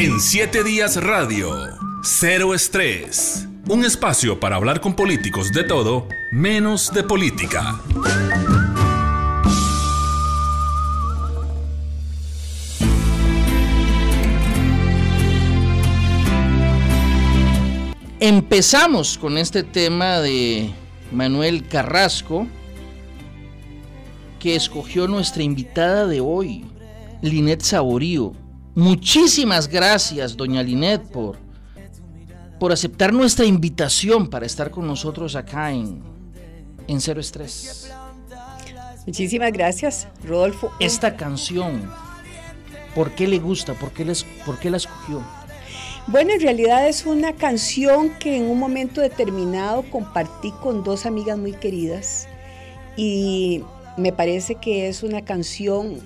En 7 días radio, cero estrés. Un espacio para hablar con políticos de todo, menos de política. Empezamos con este tema de Manuel Carrasco, que escogió nuestra invitada de hoy, Linet Saborío. Muchísimas gracias, doña Linet, por, por aceptar nuestra invitación para estar con nosotros acá en, en Cero Estrés. Muchísimas gracias, Rodolfo. Esta canción, ¿por qué le gusta? ¿Por qué, les, por qué la escogió? Bueno, en realidad es una canción que en un momento determinado compartí con dos amigas muy queridas y me parece que es una canción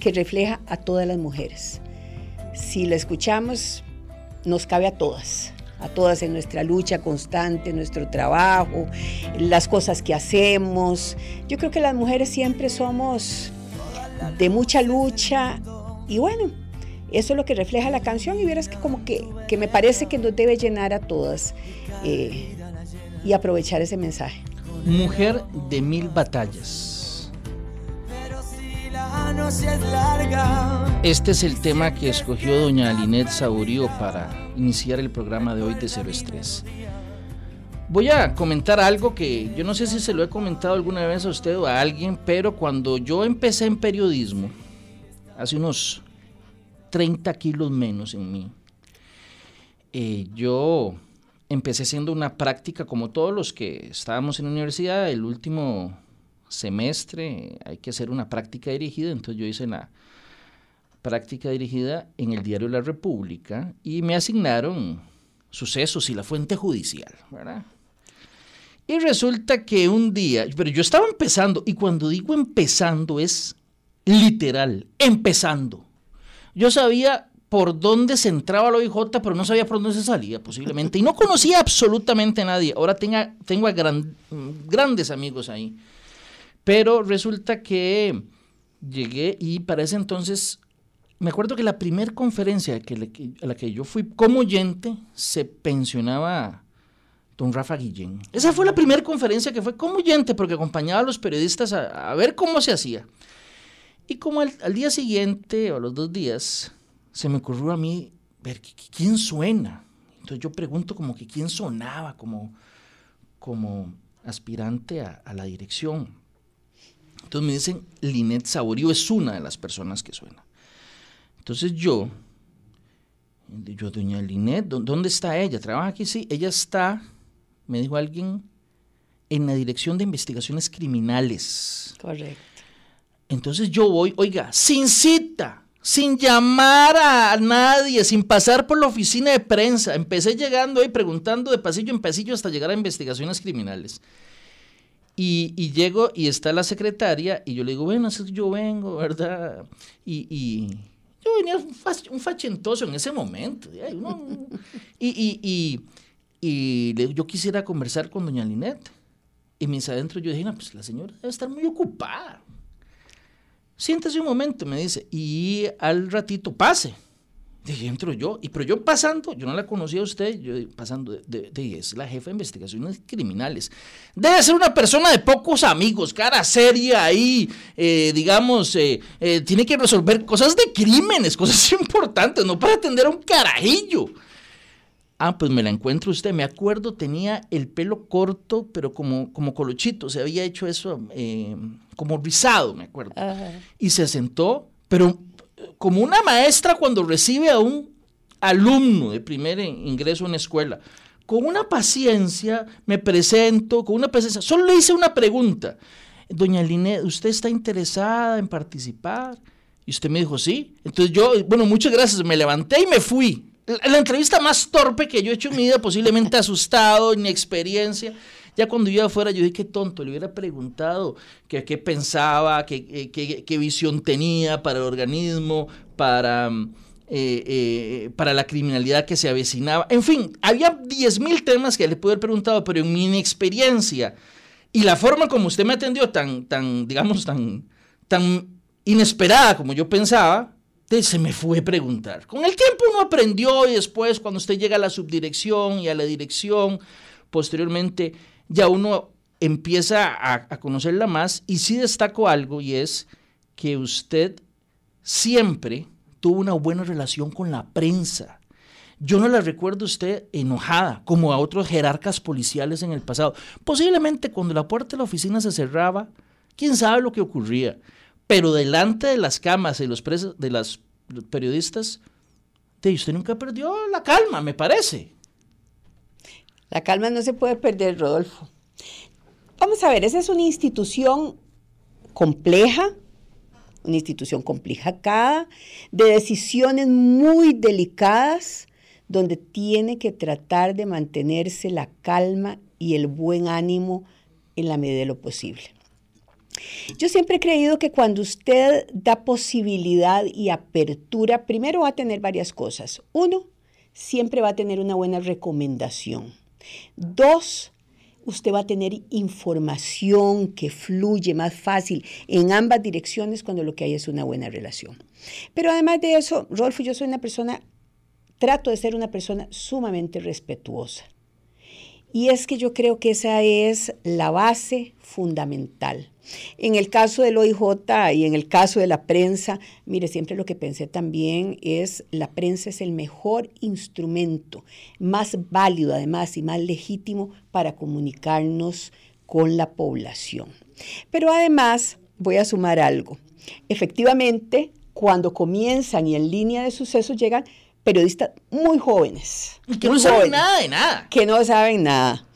que refleja a todas las mujeres. Si la escuchamos, nos cabe a todas, a todas en nuestra lucha constante, nuestro trabajo, las cosas que hacemos. Yo creo que las mujeres siempre somos de mucha lucha y bueno, eso es lo que refleja la canción y verás que como que, que me parece que nos debe llenar a todas eh, y aprovechar ese mensaje. Mujer de mil batallas. Este es el tema que escogió doña Linet Saborío para iniciar el programa de hoy de Cero Estrés. Voy a comentar algo que yo no sé si se lo he comentado alguna vez a usted o a alguien, pero cuando yo empecé en periodismo, hace unos 30 kilos menos en mí. Eh, yo empecé haciendo una práctica como todos los que estábamos en la universidad, el último semestre hay que hacer una práctica dirigida, entonces yo hice la práctica dirigida en el diario La República y me asignaron sucesos y la fuente judicial. Y resulta que un día, pero yo estaba empezando, y cuando digo empezando es literal, empezando. Yo sabía por dónde se entraba la OIJ, pero no sabía por dónde se salía, posiblemente. Y no conocía absolutamente a nadie. Ahora tenga, tengo a grandes amigos ahí. Pero resulta que llegué y para ese entonces, me acuerdo que la primera conferencia que a la que yo fui como oyente se pensionaba don Rafa Guillén. Esa fue la primera conferencia que fue como oyente porque acompañaba a los periodistas a, a ver cómo se hacía. Y como al, día siguiente o a los dos días, se me ocurrió a mí ver quién suena. Entonces yo pregunto como que quién sonaba como, como aspirante a, la dirección. Entonces me dicen, Linet Saborío es una de las personas que suena. Entonces yo, yo, doña Linet, ¿dónde está ella? ¿Trabaja aquí? Sí, ella está, me dijo alguien, en la Dirección de Investigaciones Criminales. Correcto. Entonces yo voy, oiga, sin cita, sin llamar a nadie, sin pasar por la oficina de prensa. Empecé llegando ahí preguntando de pasillo en pasillo hasta llegar a investigaciones criminales. Y, llego y está la secretaria y yo le digo, bueno, yo vengo, ¿verdad? Y, yo venía un, fachentoso en ese momento. y, y, yo quisiera conversar con doña Linet. Y mis adentro yo dije, no, pues la señora debe estar muy ocupada siéntese un momento, me dice, y al ratito pase. Entro yo, y pero yo pasando, yo no la conocía a usted, yo pasando, de, de, es la jefa de investigaciones criminales. Debe ser una persona de pocos amigos, cara seria ahí, eh, digamos, eh, eh, tiene que resolver cosas de crímenes, cosas importantes, no para atender a un carajillo. Ah, pues me la encuentro usted. Me acuerdo, tenía el pelo corto, pero como, como colochito. Se había hecho eso eh, como rizado, me acuerdo. Y se sentó, pero como una maestra cuando recibe a un alumno de primer ingreso en escuela. Con una paciencia, me presento, con una paciencia. Solo le hice una pregunta. Doña Linet, ¿usted está interesada en participar? Y usted me dijo, sí. Entonces yo, bueno, muchas gracias. Me levanté y me fui la entrevista más torpe que yo he hecho en mi vida, posiblemente asustado, experiencia. Ya cuando iba afuera, yo dije, qué tonto, le hubiera preguntado qué, pensaba, qué, qué, visión tenía para el organismo, para, eh, eh, para la criminalidad que se avecinaba. En fin, había 10.000 temas que le pude haber preguntado, pero en mi inexperiencia y la forma como usted me atendió tan, tan digamos, tan, tan inesperada como yo pensaba, se me fue preguntar. Con el tiempo uno aprendió y después cuando usted llega a la subdirección y a la dirección, posteriormente ya uno empieza a, a conocerla más y sí destaco algo y es que usted siempre tuvo una buena relación con la prensa. Yo no la recuerdo usted enojada, como a otros jerarcas policiales en el pasado. Posiblemente cuando la puerta de la oficina se cerraba, quién sabe lo que ocurría. Pero delante de las camas y los presos, de las periodistas, usted nunca perdió la calma, me parece. La calma no se puede perder, Rodolfo. Vamos a ver, esa es una institución compleja, una institución complicada, de decisiones muy delicadas, donde tiene que tratar de mantenerse la calma y el buen ánimo en la medida de lo posible. Yo siempre he creído que cuando usted da posibilidad y apertura, primero va a tener varias cosas. Uno, siempre va a tener una buena recomendación. Dos, usted va a tener información que fluye más fácil en ambas direcciones cuando lo que hay es una buena relación. Pero además de eso, Rolfo, yo soy una persona, trato de ser una persona sumamente respetuosa. Y es que yo creo que esa es la base fundamental. En el caso del OIJ y en el caso de la prensa, mire, siempre lo que pensé también es la prensa es el mejor instrumento, más válido además y más legítimo para comunicarnos con la población. Pero además, voy a sumar algo. Efectivamente, cuando comienzan y en línea de sucesos llegan periodistas muy jóvenes. que no saben nada de nada. Que no saben nada.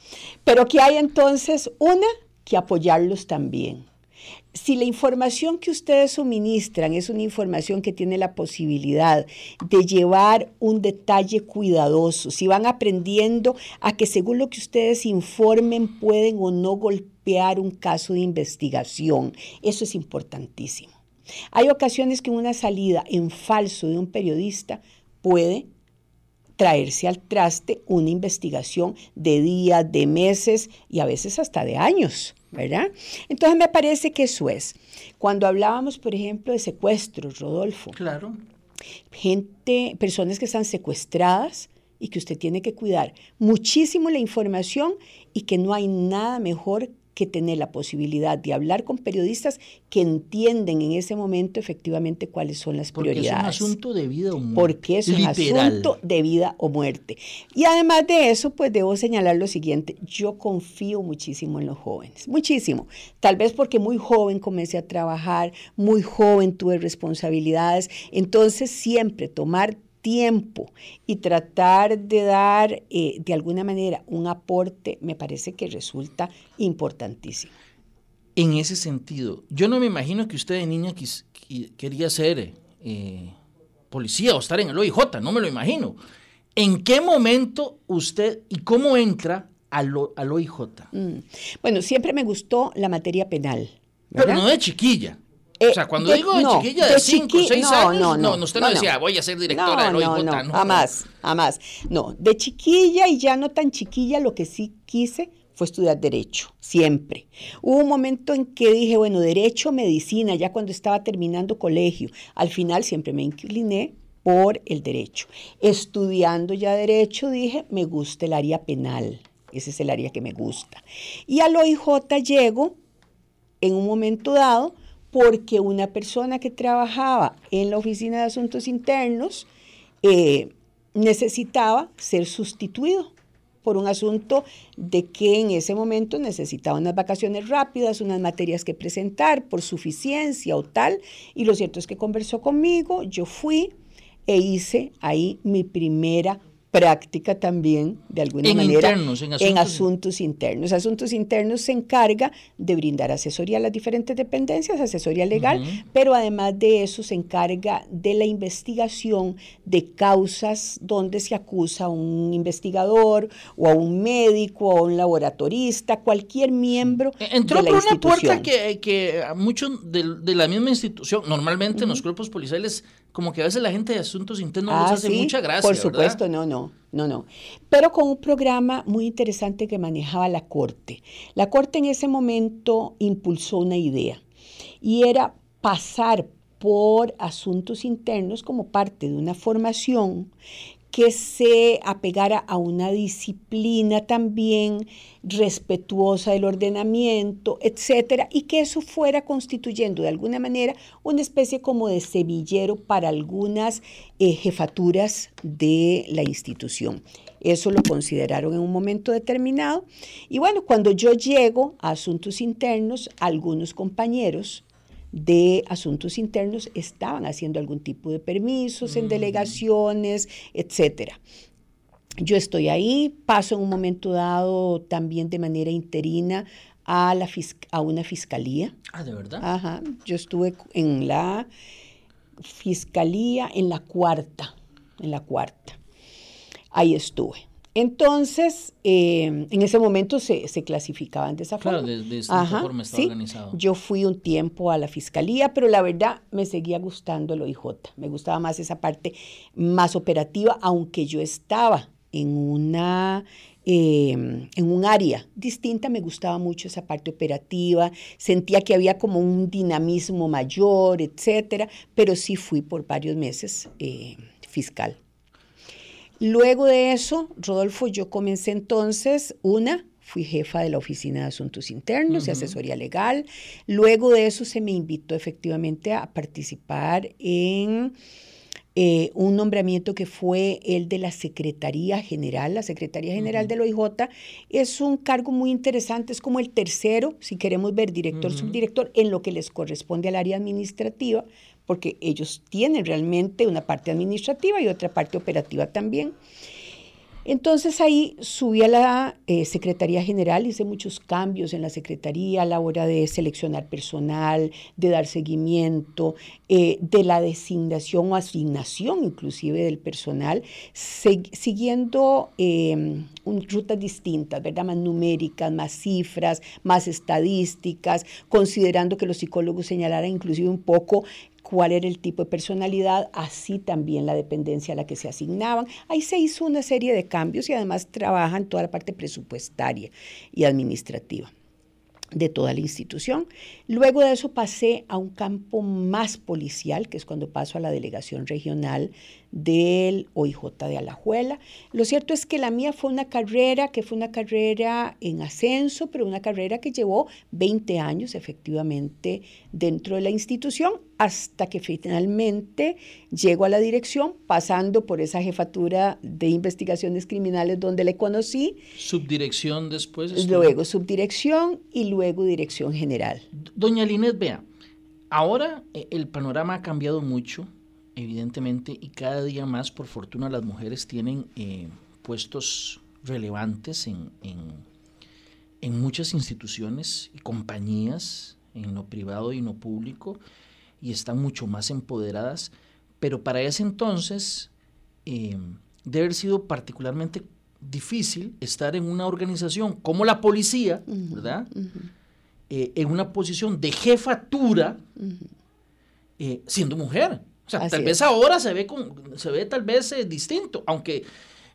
Pero que hay entonces una que apoyarlos también. Si la información que ustedes suministran es una información que tiene la posibilidad de llevar un detalle cuidadoso, si van aprendiendo a que según lo que ustedes informen pueden o no golpear un caso de investigación, eso es importantísimo. Hay ocasiones que una salida en falso de un periodista puede traerse al traste una investigación de días, de meses y a veces hasta de años, ¿verdad? Entonces me parece que eso es. Cuando hablábamos, por ejemplo, de secuestros, Rodolfo. Claro. Gente, personas que están secuestradas y que usted tiene que cuidar muchísimo la información y que no hay nada mejor que tener la posibilidad de hablar con periodistas que entienden en ese momento efectivamente cuáles son las prioridades. Porque es un asunto de vida o muerte. Porque es un asunto de vida o muerte. Y además de eso, pues debo señalar lo siguiente, yo confío muchísimo en los jóvenes, muchísimo. Tal vez porque muy joven comencé a trabajar, muy joven tuve responsabilidades, entonces siempre tomar tiempo y tratar de dar eh, de alguna manera un aporte me parece que resulta importantísimo. En ese sentido, yo no me imagino que usted de niña quería ser eh, policía o estar en el OIJ, no me lo imagino. ¿En qué momento usted y cómo entra al, al OIJ? Mm. Bueno, siempre me gustó la materia penal. Pero no de chiquilla. Eh, o sea, cuando digo de chiquilla de 5 o 6 años, no, no, usted no, decía, voy a ser directora del OIJ. No, no, jamás, jamás. No, de chiquilla y ya no tan chiquilla, lo que sí quise fue estudiar Derecho, siempre. Hubo un momento en que dije, bueno, Derecho, Medicina, ya cuando estaba terminando colegio. Al final siempre me incliné por el Derecho. Estudiando ya Derecho, dije, me gusta el área penal. Ese es el área que me gusta. Y al OIJ llego en un momento dado porque una persona que trabajaba en la Oficina de Asuntos Internos eh, necesitaba ser sustituido por un asunto de que en ese momento necesitaba unas vacaciones rápidas, unas materias que presentar por suficiencia o tal, y lo cierto es que conversó conmigo, yo fui e hice ahí mi primera práctica también, de alguna manera, en, asuntos. internos. Asuntos internos se encarga de brindar asesoría a las diferentes dependencias, asesoría legal, pero además de eso se encarga de la investigación de causas donde se acusa a un investigador o a un médico o a un laboratorista, cualquier miembro e, Entró por una puerta que, que muchos de, la misma institución, normalmente en los cuerpos policiales como que a veces la gente de asuntos internos nos ah, hace mucha gracia. Por supuesto, no, no, no, no. Pero con un programa muy interesante que manejaba la Corte. La Corte en ese momento impulsó una idea y era pasar por asuntos internos como parte de una formación que se apegara a una disciplina también respetuosa del ordenamiento, etcétera, y que eso fuera constituyendo de alguna manera una especie como de semillero para algunas eh, jefaturas de la institución. Eso lo consideraron en un momento determinado. Y bueno, cuando yo llego a asuntos internos, algunos compañeros de asuntos internos estaban haciendo algún tipo de permisos en mm. delegaciones, etcétera. Yo estoy ahí, paso en un momento dado también de manera interina a, la a una fiscalía. Ah, ¿de verdad? Ajá, yo estuve en la fiscalía, en la cuarta, en la cuarta. Ahí estuve. Entonces, em, en ese momento se, clasificaban de esa forma. Claro, de, esa forma estaba organizado. Yo fui un tiempo a la fiscalía, pero la verdad me seguía gustando el OIJ. Me gustaba más esa parte más operativa, aunque yo estaba en una em, en un área distinta, me gustaba mucho esa parte operativa, sentía que había como un dinamismo mayor, etcétera, pero sí fui por varios meses eh, fiscal. Luego de eso, Rodolfo, yo comencé entonces una, fui jefa de la Oficina de Asuntos Internos y Asesoría Legal. Luego de eso se me invitó efectivamente a participar en eh, un nombramiento que fue el de la Secretaría General. La Secretaría General del OIJ es un cargo muy interesante, es como el tercero, si queremos ver director, subdirector, en lo que les corresponde al área administrativa, porque ellos tienen realmente una parte administrativa y otra parte operativa también. Entonces ahí subí a la eh, Secretaría General, hice muchos cambios en la Secretaría a la hora de seleccionar personal, de dar seguimiento, eh, de la designación o asignación inclusive del personal, siguiendo em, rutas distintas, ¿verdad? Más numéricas, más cifras, más estadísticas, considerando que los psicólogos señalaran inclusive un poco cuál era el tipo de personalidad, así también la dependencia a la que se asignaban. Ahí se hizo una serie de cambios y además trabajan toda la parte presupuestaria y administrativa de toda la institución. Luego de eso pasé a un campo más policial, que es cuando paso a la delegación regional del OIJ de Alajuela. Lo cierto es que la mía fue una carrera que fue una carrera en ascenso, pero una carrera que llevó 20 años efectivamente dentro de la institución hasta que finalmente llego a la dirección, pasando por esa jefatura de investigaciones criminales donde le conocí. Subdirección después. Luego subdirección y luego dirección general. Doña Linet, vea, ahora eh, el panorama ha cambiado mucho evidentemente, y cada día más, por fortuna, las mujeres tienen eh, puestos relevantes en, en, muchas instituciones y compañías, en lo privado y en lo público, y están mucho más empoderadas, pero para ese entonces eh, debe haber sido particularmente difícil estar en una organización como la policía, ¿verdad? Eh, en una posición de jefatura siendo mujer. O sea, tal vez ahora se ve, con, se ve tal vez eh, distinto, aunque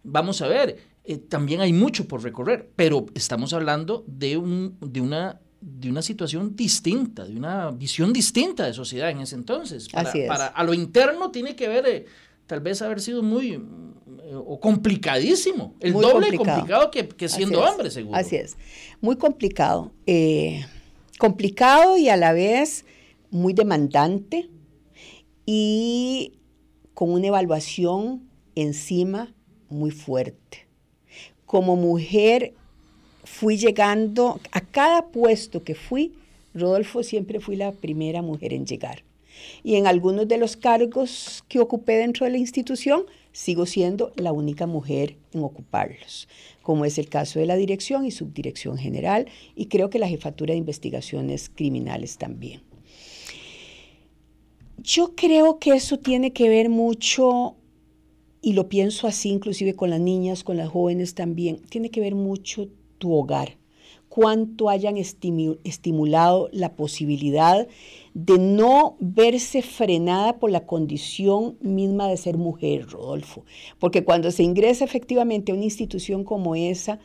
vamos a ver, eh, también hay mucho por recorrer, pero estamos hablando de, un, de, una, de una situación distinta, de una visión distinta de sociedad en ese entonces. Para, Así es. para a lo interno tiene que ver, eh, tal vez haber sido muy o complicadísimo, el doble complicado, que, que, siendo hombre, seguro. Así es, muy complicado. complicado y a la vez muy demandante y con una evaluación encima muy fuerte. Como mujer fui llegando a cada puesto que fui, Rodolfo siempre fui la primera mujer en llegar. Y en algunos de los cargos que ocupé dentro de la institución, sigo siendo la única mujer en ocuparlos, como es el caso de la dirección y subdirección general, y creo que la jefatura de investigaciones criminales también. Yo creo que eso tiene que ver mucho, y lo pienso así inclusive con las niñas, con las jóvenes también, tiene que ver mucho tu hogar, cuánto hayan estimulado la posibilidad de no verse frenada por la condición misma de ser mujer, Rodolfo. Porque cuando se ingresa efectivamente a una institución como esa,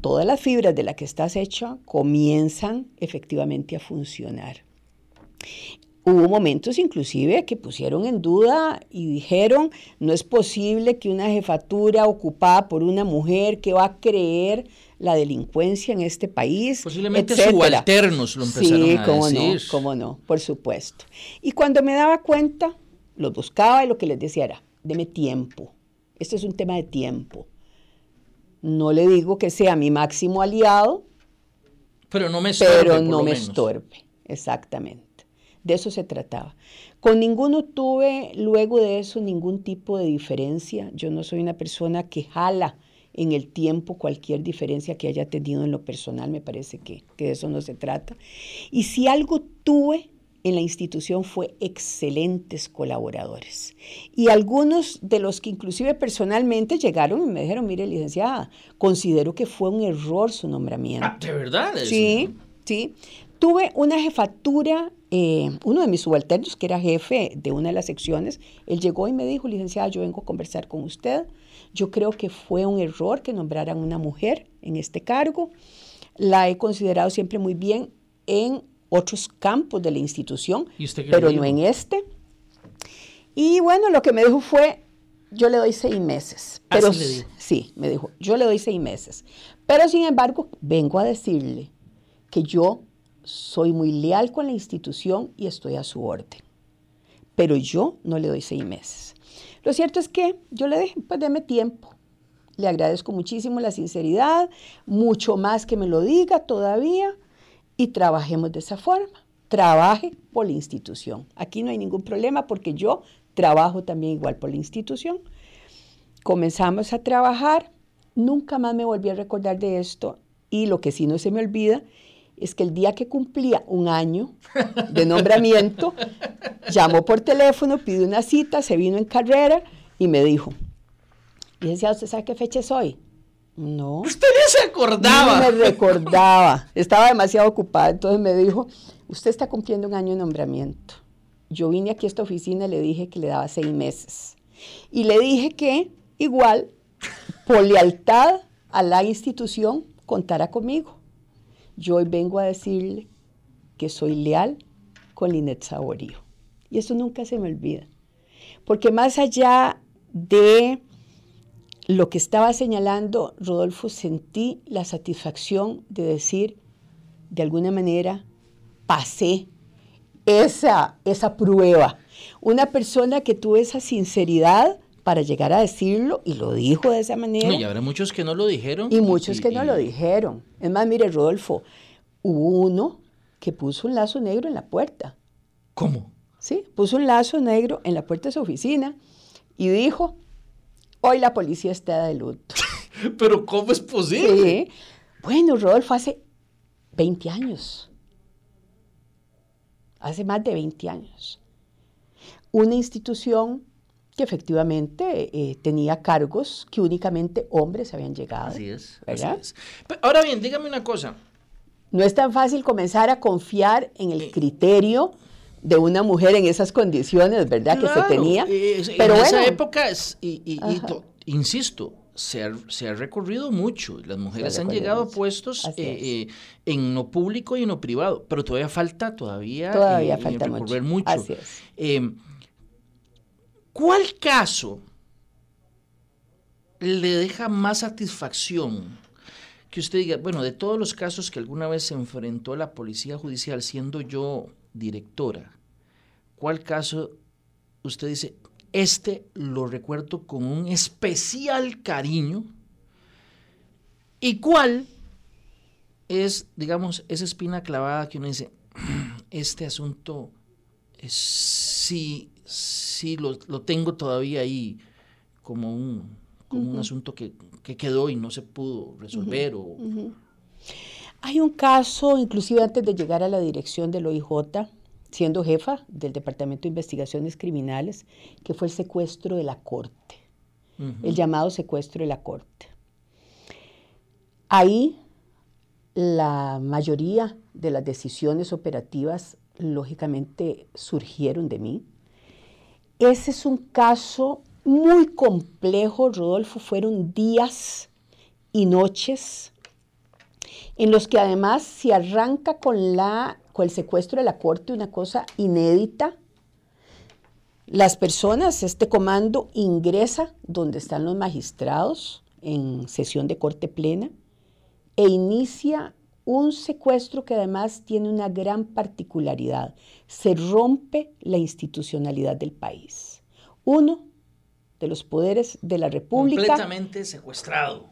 todas las fibras de las que estás hecha comienzan efectivamente a funcionar Hubo momentos inclusive que pusieron en duda y dijeron, no es posible que una jefatura ocupada por una mujer que va a creer la delincuencia en este país. Posiblemente subalternos lo empezaron sí, a cómo decir. no, cómo no, por supuesto. Y cuando me daba cuenta, los buscaba y lo que les decía era, deme tiempo. Este es un tema de tiempo. No le digo que sea mi máximo aliado, pero no me estorbe. Pero no me estorbe, exactamente. De eso se trataba. Con ninguno tuve luego de eso ningún tipo de diferencia. Yo no soy una persona que jala en el tiempo cualquier diferencia que haya tenido en lo personal. Me parece que, que de eso no se trata. Y si algo tuve en la institución fue excelentes colaboradores. Y algunos de los que inclusive personalmente llegaron y me dijeron, mire, licenciada, considero que fue un error su nombramiento. Ah, ¿De verdad? Sí, sí. Tuve una jefatura, eh, uno de mis subalternos, que era jefe de una de las secciones, él llegó y me dijo, licenciada, yo vengo a conversar con usted. Yo creo que fue un error que nombraran una mujer en este cargo. La he considerado siempre muy bien en otros campos de la institución, pero no en este. Y bueno, lo que me dijo fue, yo le doy seis meses. Pero Así le sí, me dijo, yo le doy seis meses. Pero sin embargo, vengo a decirle que yo soy muy leal con la institución y estoy a su orden. Pero yo no le doy seis meses. Lo cierto es que yo le dije, pues deme tiempo. Le agradezco muchísimo la sinceridad, mucho más que me lo diga todavía y trabajemos de esa forma. Trabaje por la institución. Aquí no hay ningún problema porque yo trabajo también igual por la institución. Comenzamos a trabajar, nunca más me volví a recordar de esto y lo que sí no se me olvida es que el día que cumplía un año de nombramiento, llamó por teléfono, pidió una cita, se vino en carrera y me dijo, licenciado, ¿usted sabe qué fecha es hoy? No. Usted ni se acordaba. No me recordaba. Estaba demasiado ocupada. Entonces me dijo, usted está cumpliendo un año de nombramiento. Yo vine aquí a esta oficina y le dije que le daba seis meses. Y le dije que igual, por lealtad a la institución, contara conmigo. Yo hoy vengo a decirle que soy leal con Linet Saborío. Y eso nunca se me olvida. Porque más allá de lo que estaba señalando Rodolfo, sentí la satisfacción de decir, de alguna manera, pasé esa, esa prueba. Una persona que tuvo esa sinceridad para llegar a decirlo y lo dijo de esa manera. No, y habrá muchos que no lo dijeron. Y muchos que no lo dijeron. Es más, mire, Rodolfo, hubo uno que puso un lazo negro en la puerta. ¿Cómo? Sí, puso un lazo negro en la puerta de su oficina y dijo, hoy la policía está de luto. Pero ¿cómo es posible? Sí. Bueno, Rodolfo, hace 20 años. Hace más de 20 años. Una institución que efectivamente eh, tenía cargos que únicamente hombres habían llegado. Así es. ¿verdad? así es. Pero ahora bien, dígame una cosa. No es tan fácil comenzar a confiar en el criterio de una mujer en esas condiciones, ¿verdad? que se tenía. eh, Pero en bueno, esa época, es- y, y- y Ajá. to- insisto, se ha, se ha recorrido mucho. Las mujeres han llegado a puestos eh, eh, en lo público y en lo privado, pero todavía falta, todavía, todavía eh, falta recorrer mucho. mucho. Así es. ¿Cuál caso le deja más satisfacción? Que usted diga, bueno, de todos los casos que alguna vez se enfrentó la policía judicial siendo yo directora, ¿cuál caso usted dice, este lo recuerdo con un especial cariño? ¿Y cuál es, digamos, esa espina clavada que uno dice, este asunto eh, sí, sí lo, lo tengo todavía ahí como un, como un asunto que, que quedó y no se pudo resolver o Hay un caso, inclusive antes de llegar a la dirección del OIJ, siendo jefa del Departamento de Investigaciones Criminales, que fue el secuestro de la Corte, el llamado secuestro de la Corte. Ahí la mayoría de las decisiones operativas, lógicamente, surgieron de mí. Ese es un caso muy complejo, Rodolfo, fueron días y noches en los que además se arranca con, la, con el secuestro de la corte, una cosa inédita. Las personas, este comando ingresa donde están los magistrados en sesión de corte plena e inicia un secuestro que además tiene una gran particularidad. Se rompe la institucionalidad del país. Uno de los poderes de la República. Completamente secuestrado.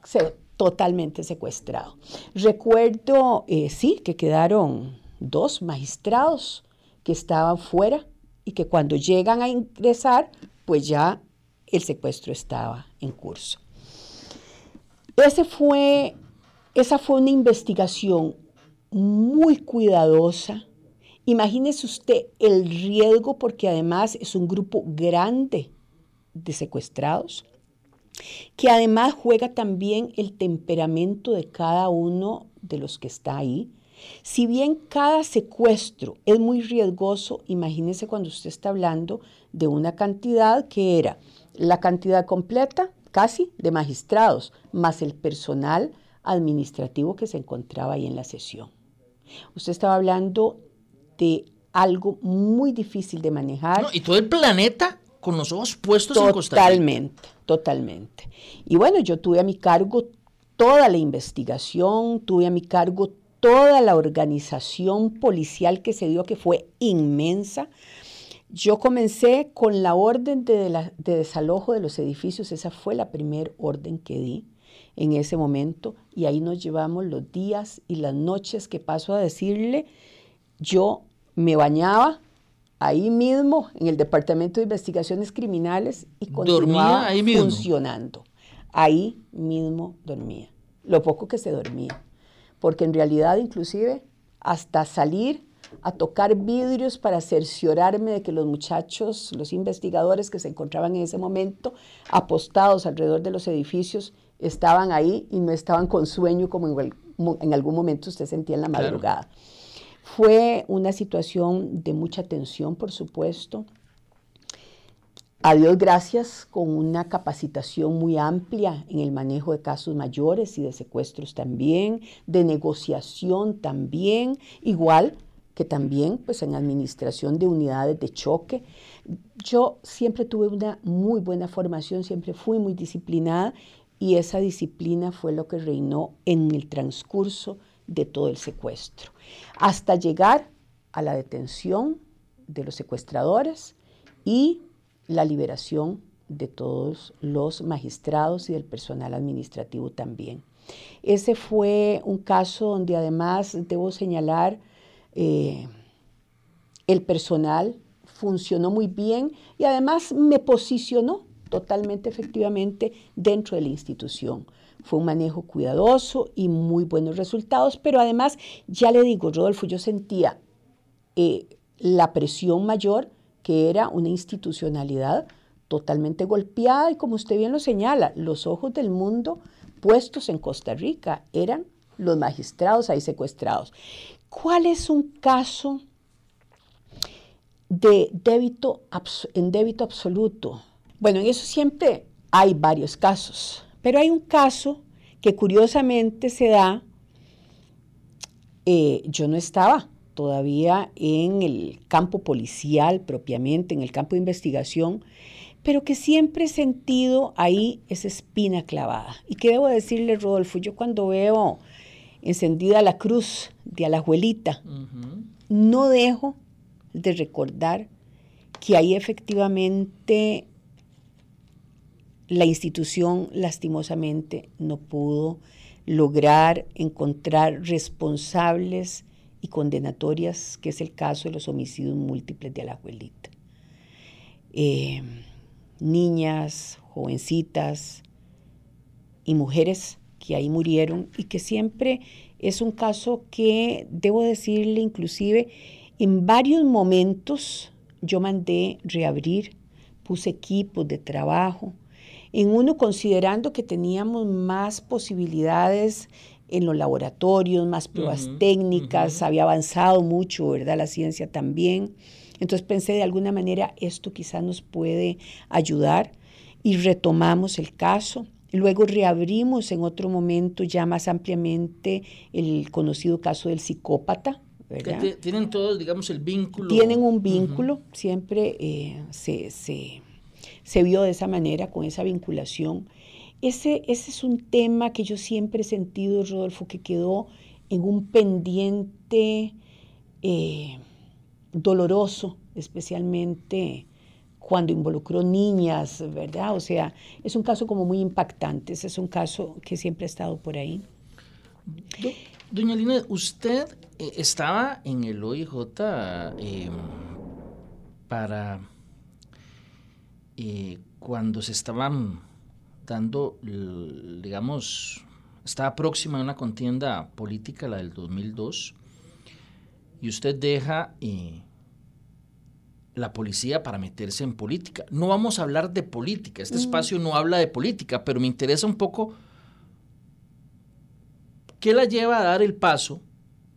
totalmente secuestrado. Recuerdo, eh, sí, que quedaron dos magistrados que estaban fuera y que cuando llegan a ingresar, pues ya el secuestro estaba en curso. Ese fue esa fue una investigación muy cuidadosa. Imagínese usted el riesgo porque además es un grupo grande de secuestrados, que además juega también el temperamento de cada uno de los que está ahí. Si bien cada secuestro es muy riesgoso, imagínese cuando usted está hablando de una cantidad que era la cantidad completa, casi, de magistrados, más el personal administrativo que se encontraba ahí en la sesión. Usted estaba hablando de algo muy difícil de manejar. y todo el planeta con los ojos puestos en Costa Rica. Totalmente, totalmente. Y bueno, yo tuve a mi cargo toda la investigación, tuve a mi cargo toda la organización policial que se dio, que fue inmensa. Yo comencé con la orden de, de desalojo de los edificios, esa fue la primera orden que di en ese momento y ahí nos llevamos los días y las noches que paso a decirle, yo me bañaba ahí mismo en el Departamento de Investigaciones Criminales y continuaba ahí funcionando. Ahí mismo dormía, lo poco que se dormía, porque en realidad inclusive hasta salir a tocar vidrios para cerciorarme de que los muchachos, los investigadores que se encontraban en ese momento apostados alrededor de los edificios, estaban ahí y no estaban con sueño como en, algún momento usted sentía en la madrugada. Fue una situación de mucha tensión, por supuesto. A Dios gracias, con una capacitación muy amplia en el manejo de casos mayores y de secuestros también, de negociación también, igual que también pues en administración de unidades de choque. Yo siempre tuve una muy buena formación, siempre fui muy disciplinada y esa disciplina fue lo que reinó en el transcurso de todo el secuestro, hasta llegar a la detención de los secuestradores y la liberación de todos los magistrados y del personal administrativo también. Ese fue un caso donde además debo señalar eh, el personal funcionó muy bien y además me posicionó totalmente efectivamente dentro de la institución. Fue un manejo cuidadoso y muy buenos resultados, pero además, ya le digo, Rodolfo, yo sentía eh, la presión mayor que era una institucionalidad totalmente golpeada y como usted bien lo señala, los ojos del mundo puestos en Costa Rica eran los magistrados ahí secuestrados. ¿Cuál es un caso de débito en débito absoluto? Bueno, en eso siempre hay varios casos, pero hay un caso que curiosamente se da, eh, yo no estaba todavía en el campo policial propiamente, en el campo de investigación, pero que siempre he sentido ahí esa espina clavada. Y qué debo decirle, Rodolfo, yo cuando veo encendida la cruz de a la abuelita, no dejo de recordar que ahí efectivamente la institución lastimosamente no pudo lograr encontrar responsables y condenatorias, que es el caso de los homicidios múltiples de Alajuelita. Eh, niñas, jovencitas y mujeres que ahí murieron y que siempre es un caso que, debo decirle, inclusive en varios momentos yo mandé reabrir, puse equipos de trabajo, en uno considerando que teníamos más posibilidades en los laboratorios, más pruebas técnicas, había avanzado mucho, ¿verdad? La ciencia también. Entonces pensé, de alguna manera, esto quizás nos puede ayudar y retomamos el caso. Luego reabrimos en otro momento ya más ampliamente el conocido caso del psicópata, Tienen todos, digamos, el vínculo. Tienen un vínculo, siempre eh, se, se, vio de esa manera, con esa vinculación. Ese, ese es un tema que yo siempre he sentido, Rodolfo, que quedó en un pendiente eh, doloroso, especialmente cuando involucró niñas, ¿verdad? O sea, es un caso como muy impactante, ese es un caso que siempre ha estado por ahí. Doña Lina, usted eh, estaba en el OIJ em, para eh, cuando se estaban dando, digamos, estaba próxima a una contienda política, la del 2002, y usted deja eh, la policía para meterse en política. No vamos a hablar de política, este mm. espacio no habla de política, pero me interesa un poco qué la lleva a dar el paso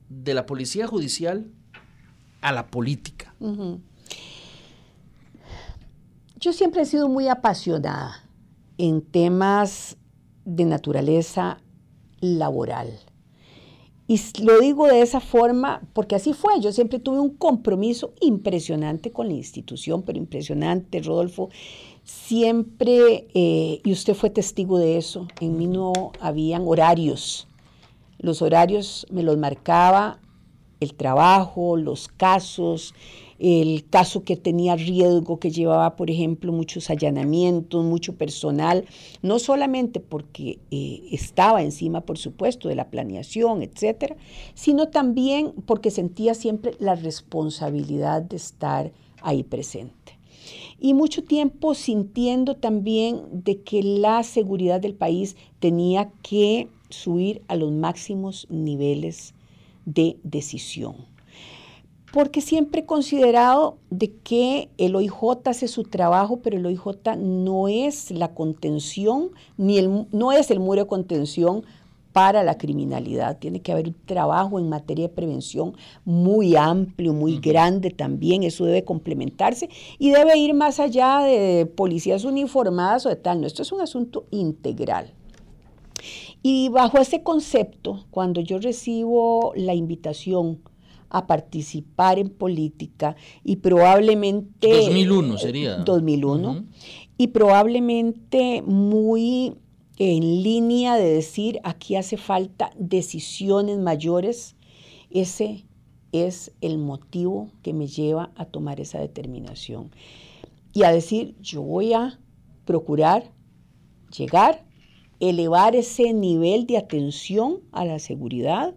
de la policía judicial a la política. Yo siempre he sido muy apasionada en temas de naturaleza laboral. Y lo digo de esa forma porque así fue. Yo siempre tuve un compromiso impresionante con la institución, pero impresionante, Rodolfo. Siempre, eh, y usted fue testigo de eso, en mí no habían horarios. Los horarios me los marcaba el trabajo, los casos, el caso que tenía riesgo, que llevaba, por ejemplo, muchos allanamientos, mucho personal, no solamente porque eh, estaba encima, por supuesto, de la planeación, etcétera, sino también porque sentía siempre la responsabilidad de estar ahí presente. Y mucho tiempo sintiendo también de que la seguridad del país tenía que subir a los máximos niveles de decisión porque siempre he considerado de que el OIJ hace su trabajo, pero el OIJ no es la contención, ni el, no es el muro de contención para la criminalidad. Tiene que haber un trabajo en materia de prevención muy amplio, muy grande también. Eso debe complementarse y debe ir más allá de policías uniformadas o de tal. No, esto es un asunto integral. Y bajo ese concepto, cuando yo recibo la invitación a participar en política y probablemente... 2001 sería. 2001. Y probablemente muy en línea de decir, aquí hace falta decisiones mayores, ese es el motivo que me lleva a tomar esa determinación. Y a decir, yo voy a procurar llegar, elevar ese nivel de atención a la seguridad,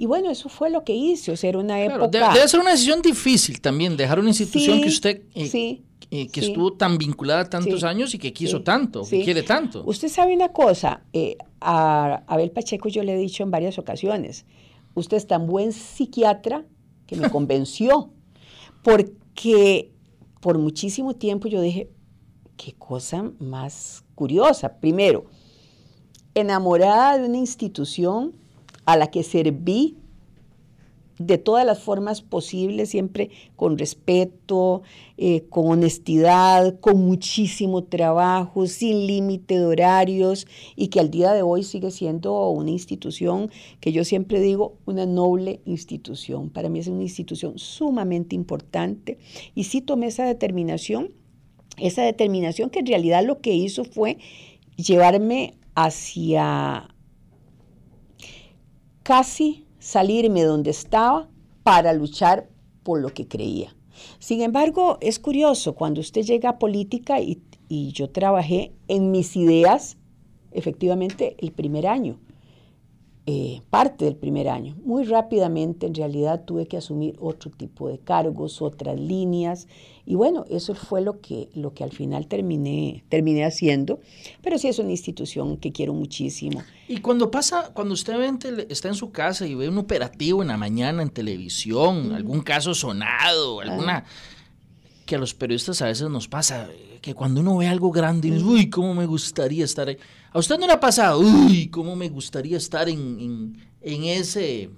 y bueno, eso fue lo que hice, o sea, era una época... Debe, ser una decisión difícil también, dejar una institución que usted... Eh, eh, que estuvo tan vinculada tantos años y que quiso tanto, que quiere tanto. Usted sabe una cosa, eh, a Abel Pacheco yo le he dicho en varias ocasiones, usted es tan buen psiquiatra que me convenció, porque por muchísimo tiempo yo dije, qué cosa más curiosa. Primero, enamorada de una institución a la que serví de todas las formas posibles, siempre con respeto, eh, con honestidad, con muchísimo trabajo, sin límite de horarios y que al día de hoy sigue siendo una institución que yo siempre digo, una noble institución. Para mí es una institución sumamente importante y sí tomé esa determinación, esa determinación que en realidad lo que hizo fue llevarme hacia casi salirme donde estaba para luchar por lo que creía. Sin embargo, es curioso, cuando usted llega a política y, yo trabajé en mis ideas, efectivamente, el primer año. Eh, parte del primer año. Muy rápidamente, en realidad, tuve que asumir otro tipo de cargos, otras líneas, y bueno, eso fue lo que, lo que al final terminé, terminé haciendo, pero sí es una institución que quiero muchísimo. Y cuando pasa, cuando usted está en su casa y ve un operativo en la mañana en televisión, algún caso sonado, alguna... que a los periodistas a veces nos pasa, que cuando uno ve algo grande, y dice, uy, cómo me gustaría estar ahí. ¿A usted no le ha pasado? Uy, cómo me gustaría estar en, ese...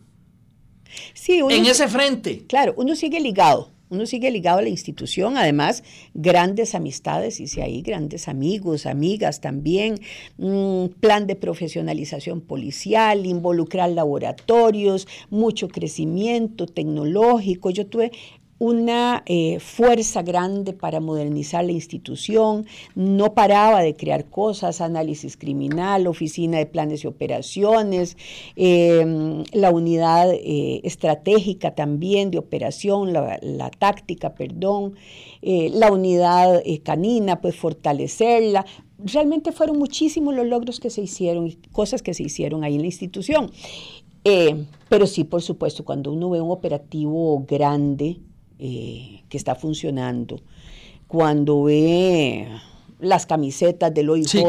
Sí, en ese frente. Claro, uno sigue ligado, uno sigue ligado a la institución, además grandes amistades, hice ahí grandes amigos, amigas también, un plan de profesionalización policial, involucrar laboratorios, mucho crecimiento tecnológico. Yo tuve una eh, fuerza grande para modernizar la institución, no paraba de crear cosas, análisis criminal, oficina de planes y operaciones, em, la unidad eh, estratégica también de operación, la, táctica, perdón, eh, la unidad canina, pues fortalecerla. Realmente fueron muchísimos los logros que se hicieron, cosas que se hicieron ahí en la institución. pero sí, por supuesto, cuando uno ve un operativo grande, eh, que está funcionando, cuando ve las camisetas del OIJ,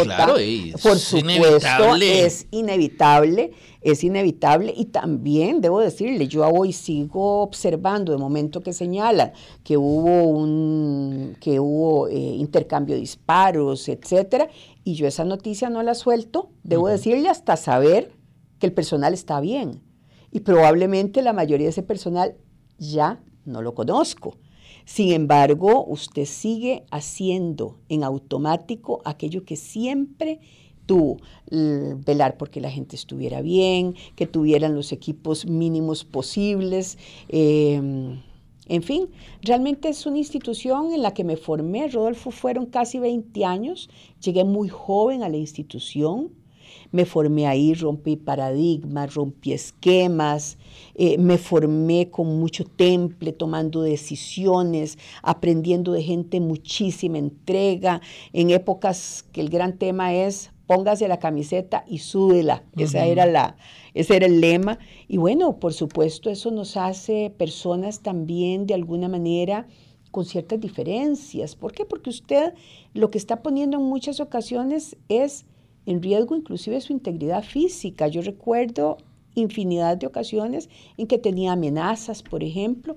por supuesto, es inevitable, es inevitable y también debo decirle, yo hoy sigo observando de momento que señalan que hubo un que hubo eh, intercambio de disparos, etcétera, y yo esa noticia no la suelto, debo decirle hasta saber que el personal está bien y probablemente la mayoría de ese personal ya no lo conozco. Sin embargo, usted sigue haciendo en automático aquello que siempre tuvo, velar porque la gente estuviera bien, que tuvieran los equipos mínimos posibles. Em, en fin, realmente es una institución en la que me formé. Rodolfo fueron casi 20 años. Llegué muy joven a la institución me formé ahí, rompí paradigmas, rompí esquemas, eh, me formé con mucho temple, tomando decisiones, aprendiendo de gente muchísima entrega, en épocas que el gran tema es póngase la camiseta y súdela. Esa era la, ese era el lema. Y bueno, por supuesto, eso nos hace personas también de alguna manera con ciertas diferencias. ¿Por qué? Porque usted lo que está poniendo en muchas ocasiones es en riesgo inclusive su integridad física. Yo recuerdo infinidad de ocasiones en que tenía amenazas, por ejemplo,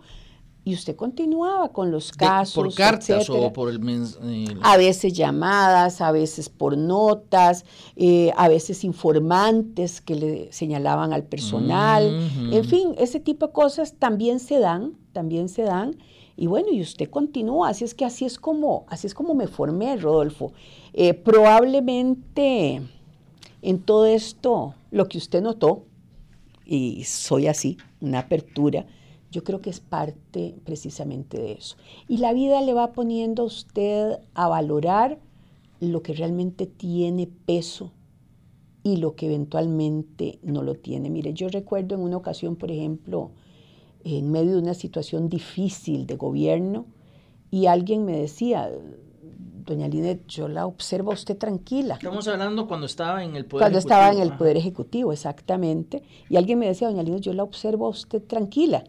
y usted continuaba con los casos. ¿Por cartas o por el, A veces llamadas, a veces por notas, eh, a veces informantes que le señalaban al personal. En fin, ese tipo de cosas también se dan, también se dan. Y bueno, y usted continúa, así es que así es como, así es como me formé, Rodolfo. Eh, probablemente en todo esto, lo que usted notó, y soy así, una apertura, yo creo que es parte precisamente de eso. Y la vida le va poniendo a usted a valorar lo que realmente tiene peso y lo que eventualmente no lo tiene. Mire, yo recuerdo en una ocasión, por ejemplo, en medio de una situación difícil de gobierno y alguien me decía, doña Linet, yo la observo a usted tranquila. Estamos hablando cuando estaba en el Poder cuando Ejecutivo. Cuando estaba en el Poder Ejecutivo, exactamente. Y alguien me decía, doña Linet, yo la observo a usted tranquila.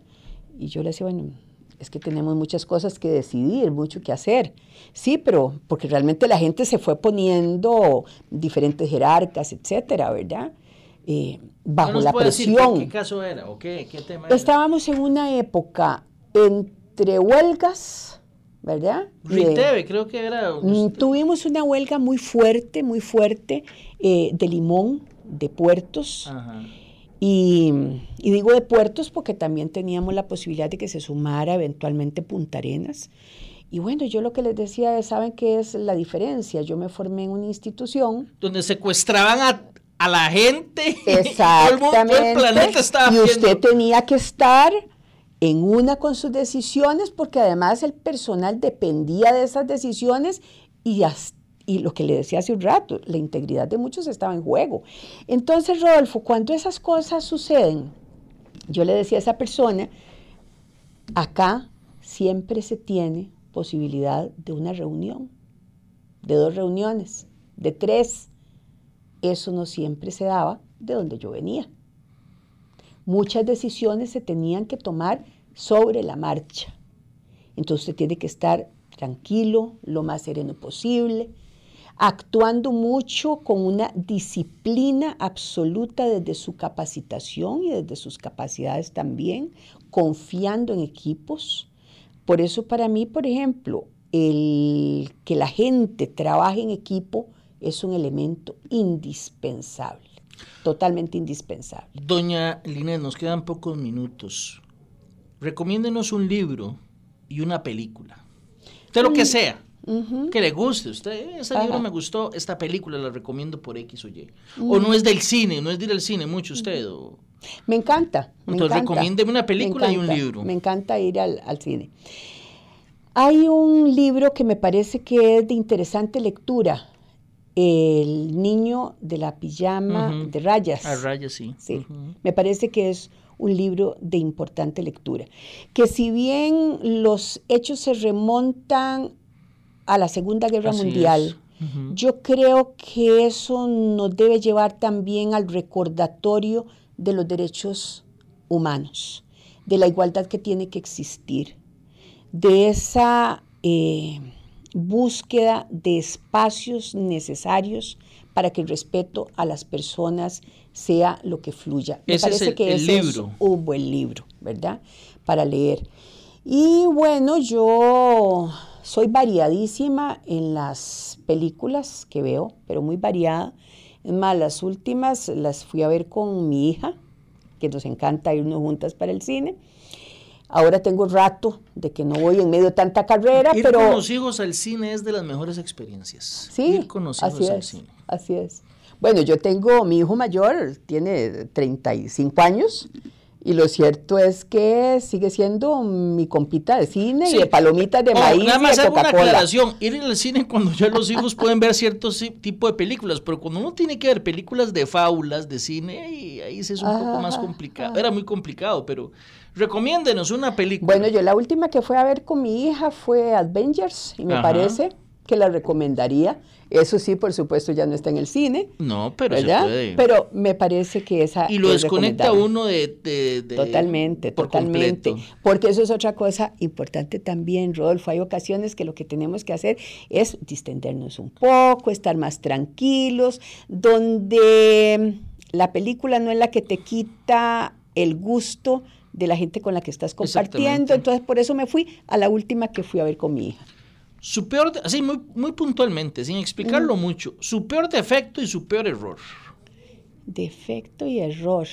Y yo le decía, bueno, es que tenemos muchas cosas que decidir, mucho que hacer. Sí, pero porque realmente la gente se fue poniendo diferentes jerarcas, etcétera, ¿verdad? Eh, bajo la presión. ¿Qué caso era o qué, tema era? Estábamos en una época entre huelgas, ¿verdad? Riteve, creo que era. Mm, tuvimos una huelga muy fuerte, muy fuerte eh, de limón, de puertos. Y, y, digo de puertos porque también teníamos la posibilidad de que se sumara eventualmente Punta Arenas. Y bueno, yo lo que les decía es, ¿saben qué es la diferencia? Yo me formé en una institución. Donde secuestraban a a la gente. Exactamente. el, planeta estaba y usted tenía que estar en una con sus decisiones porque además el personal dependía de esas decisiones y, y lo que le decía hace un rato, la integridad de muchos estaba en juego. Entonces, Rodolfo, cuando esas cosas suceden, yo le decía a esa persona, acá siempre se tiene posibilidad de una reunión, de dos reuniones, de tres eso no siempre se daba de donde yo venía. Muchas decisiones se tenían que tomar sobre la marcha. Entonces usted tiene que estar tranquilo, lo más sereno posible, actuando mucho con una disciplina absoluta desde su capacitación y desde sus capacidades también, confiando en equipos. Por eso para mí, por ejemplo, el que la gente trabaje en equipo es un elemento indispensable, totalmente indispensable. Doña Linet, nos quedan pocos minutos. Recomiéndenos un libro y una película. De lo que sea. Que le guste a usted. Ese libro me gustó, esta película la recomiendo por X o Y. O no es del cine, no es de ir al cine mucho usted. Me encanta. Entonces recomiéndeme una película y un libro. Me encanta ir al, cine. Hay un libro que me parece que es de interesante lectura. El niño de la pijama de rayas. A rayas, sí. Sí. Me parece que es un libro de importante lectura. Que si bien los hechos se remontan a la Segunda Guerra Mundial, yo creo que eso nos debe llevar también al recordatorio de los derechos humanos, de la igualdad que tiene que existir, de esa eh, búsqueda de espacios necesarios para que el respeto a las personas sea lo que fluya. Me parece que ese es un buen libro, ¿verdad? Para leer. Y bueno, yo soy variadísima en las películas que veo, pero muy variada. Es más, las últimas las fui a ver con mi hija, que nos encanta irnos juntas para el cine. Ahora tengo rato de que no voy en medio de tanta carrera, Ir pero... con los hijos al cine es de las mejores experiencias. Sí, Ir con los hijos así al cine. Así es. Bueno, yo tengo, mi hijo mayor tiene 35 años y lo cierto es que sigue siendo mi compita de cine y de palomitas de oh, maíz nada más y de Coca-Cola. una aclaración, ir al cine cuando ya los hijos pueden ver cierto tipo de películas, pero cuando uno tiene que ver películas de fábulas de cine, ahí, ahí es un poco más complicado. Era muy complicado, pero recomiéndenos una película. Bueno, yo la última que fue a ver con mi hija fue Avengers y me parece que la recomendaría. Eso sí, por supuesto, ya no está en el cine. No, pero Pero me parece que esa. Y lo desconecta uno de, Totalmente, totalmente. Porque eso es otra cosa importante también, Rodolfo. Hay ocasiones que lo que tenemos que hacer es distendernos un poco, estar más tranquilos, donde la película no es la que te quita el gusto de la gente con la que estás compartiendo. Entonces, por eso me fui a la última que fui a ver con mi hija. Su peor, así muy, muy puntualmente, sin explicarlo mucho, su peor defecto y su peor error. Defecto y error.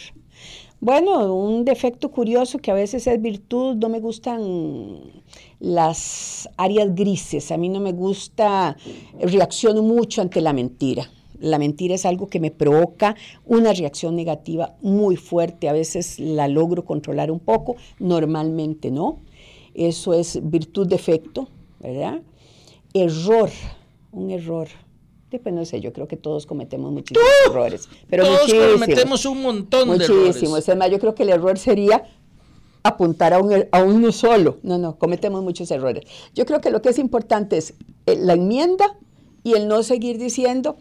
Bueno, un defecto curioso que a veces es virtud, no me gustan las áreas grises, a mí no me gusta, reacciono mucho ante la mentira. La mentira es algo que me provoca una reacción negativa muy fuerte, a veces la logro controlar un poco, normalmente no. Eso es virtud defecto, ¿verdad? error, un error. Pues no sé, yo creo que todos cometemos muchísimos errores. Pero todos cometemos un montón de errores. Muchísimos. Es más, yo creo que el error sería apuntar a, un, a uno solo. No, no, cometemos muchos errores. Yo creo que lo que es importante es eh, la enmienda y el no seguir diciendo,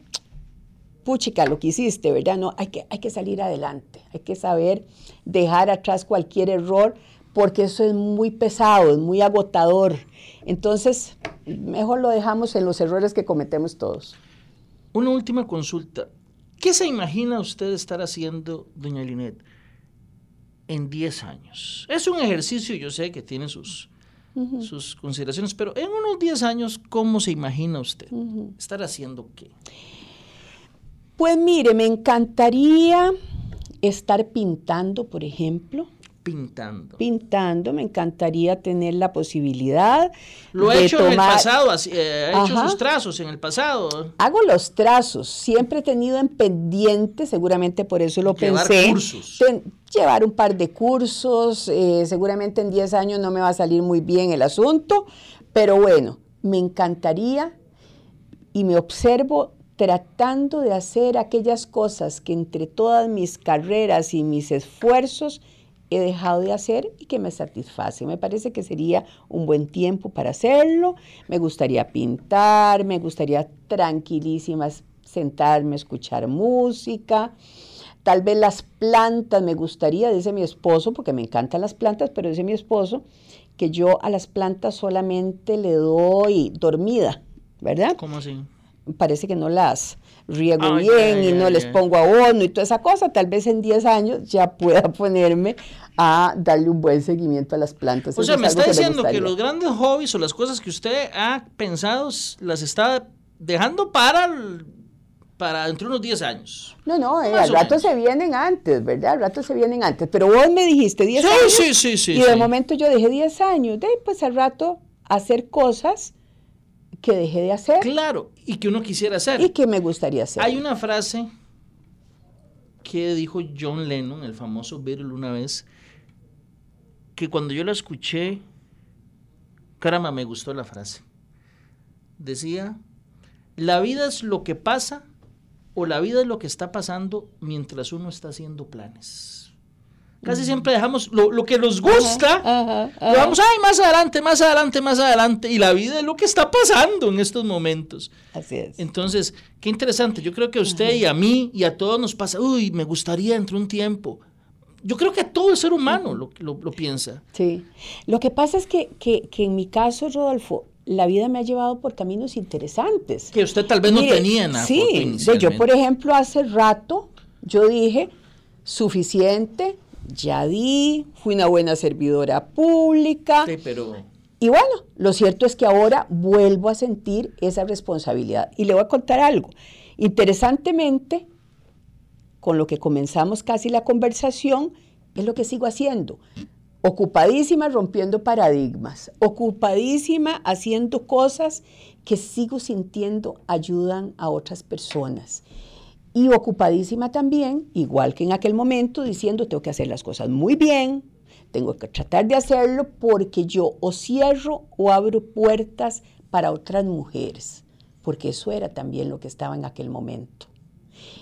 puchica, lo que hiciste, ¿verdad? No, hay que, hay que salir adelante, hay que saber dejar atrás cualquier error porque eso es muy pesado, es muy agotador. Entonces, mejor lo dejamos en los errores que cometemos todos. Una última consulta. ¿Qué se imagina usted estar haciendo, doña Linet, en 10 años? Es un ejercicio, yo sé que tiene sus, sus consideraciones, pero en unos 10 años, ¿cómo se imagina usted estar haciendo qué? Pues mire, me encantaría estar pintando, por ejemplo pintando. Pintando, me encantaría tener la posibilidad. Lo he hecho en el pasado, eh, ha hecho sus trazos en el pasado. Hago los trazos, siempre he tenido en pendiente, seguramente por eso lo llevar pensé. Cursos. llevar un par de cursos, eh, seguramente en 10 años no me va a salir muy bien el asunto, pero bueno, me encantaría y me observo tratando de hacer aquellas cosas que entre todas mis carreras y mis esfuerzos he dejado de hacer y que me satisface. Me parece que sería un buen tiempo para hacerlo. Me gustaría pintar, me gustaría tranquilísimas sentarme, escuchar música. Tal vez las plantas, me gustaría, dice mi esposo, porque me encantan las plantas, pero dice mi esposo que yo a las plantas solamente le doy dormida, ¿verdad? ¿Cómo así? Parece que no las riego bien y no les pongo abono y toda esa cosa. Tal vez en 10 años ya pueda ponerme a darle un buen seguimiento a las plantas. O sea, me está diciendo que los grandes hobbies o las cosas que usted ha pensado las está dejando para, para entre unos 10 años. No, no, eh, al rato se vienen antes, ¿verdad? Al rato se vienen antes. Pero vos me dijiste 10 años. Sí, sí, sí. Y de momento yo dije 10 años. De pues al rato hacer cosas que dejé de hacer. Claro, y que uno quisiera hacer. Y que me gustaría hacer. Hay una frase que dijo John Lennon, el famoso Beatle, una vez, que cuando yo la escuché, caramba, me gustó la frase. Decía, la vida es lo que pasa o la vida es lo que está pasando mientras uno está haciendo planes. Casi siempre dejamos lo, que nos gusta, lo vamos, ay, más adelante, más adelante, más adelante, y la vida es lo que está pasando en estos momentos. Así es. Entonces, qué interesante, yo creo que a usted y a mí y a todos nos pasa, uy, me gustaría dentro de un tiempo. Yo creo que todo el ser humano lo, lo, piensa. Sí. Lo que pasa es que, que, que en mi caso, Rodolfo, la vida me ha llevado por caminos interesantes. Que usted tal vez no tenía nada. Sí, yo por ejemplo hace rato, yo dije, suficiente, ya di, fui una buena servidora pública. Sí, pero... Y bueno, lo cierto es que ahora vuelvo a sentir esa responsabilidad. Y le voy a contar algo. Interesantemente, con lo que comenzamos casi la conversación, es lo que sigo haciendo. Ocupadísima rompiendo paradigmas, ocupadísima haciendo cosas que sigo sintiendo ayudan a otras personas y ocupadísima también, igual que en aquel momento, diciendo tengo que hacer las cosas muy bien, tengo que tratar de hacerlo porque yo o cierro o abro puertas para otras mujeres, porque eso era también lo que estaba en aquel momento.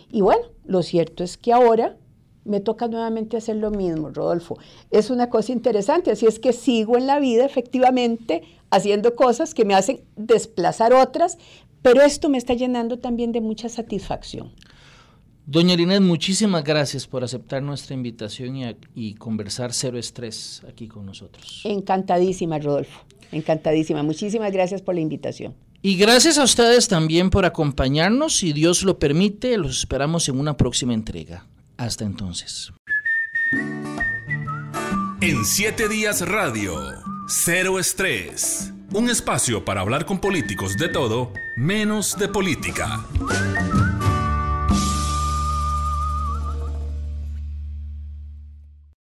Y bueno, lo cierto es que ahora me toca nuevamente hacer lo mismo, Rodolfo. Es una cosa interesante, así es que sigo en la vida efectivamente haciendo cosas que me hacen desplazar otras, pero esto me está llenando también de mucha satisfacción. Doña Linet, muchísimas gracias por aceptar nuestra invitación y, conversar cero estrés aquí con nosotros. Encantadísima, Rodolfo. Encantadísima. Muchísimas gracias por la invitación. Y gracias a ustedes también por acompañarnos. Si Dios lo permite, los esperamos en una próxima entrega. Hasta entonces. En siete días radio, cero estrés. Un espacio para hablar con políticos de todo, menos de política.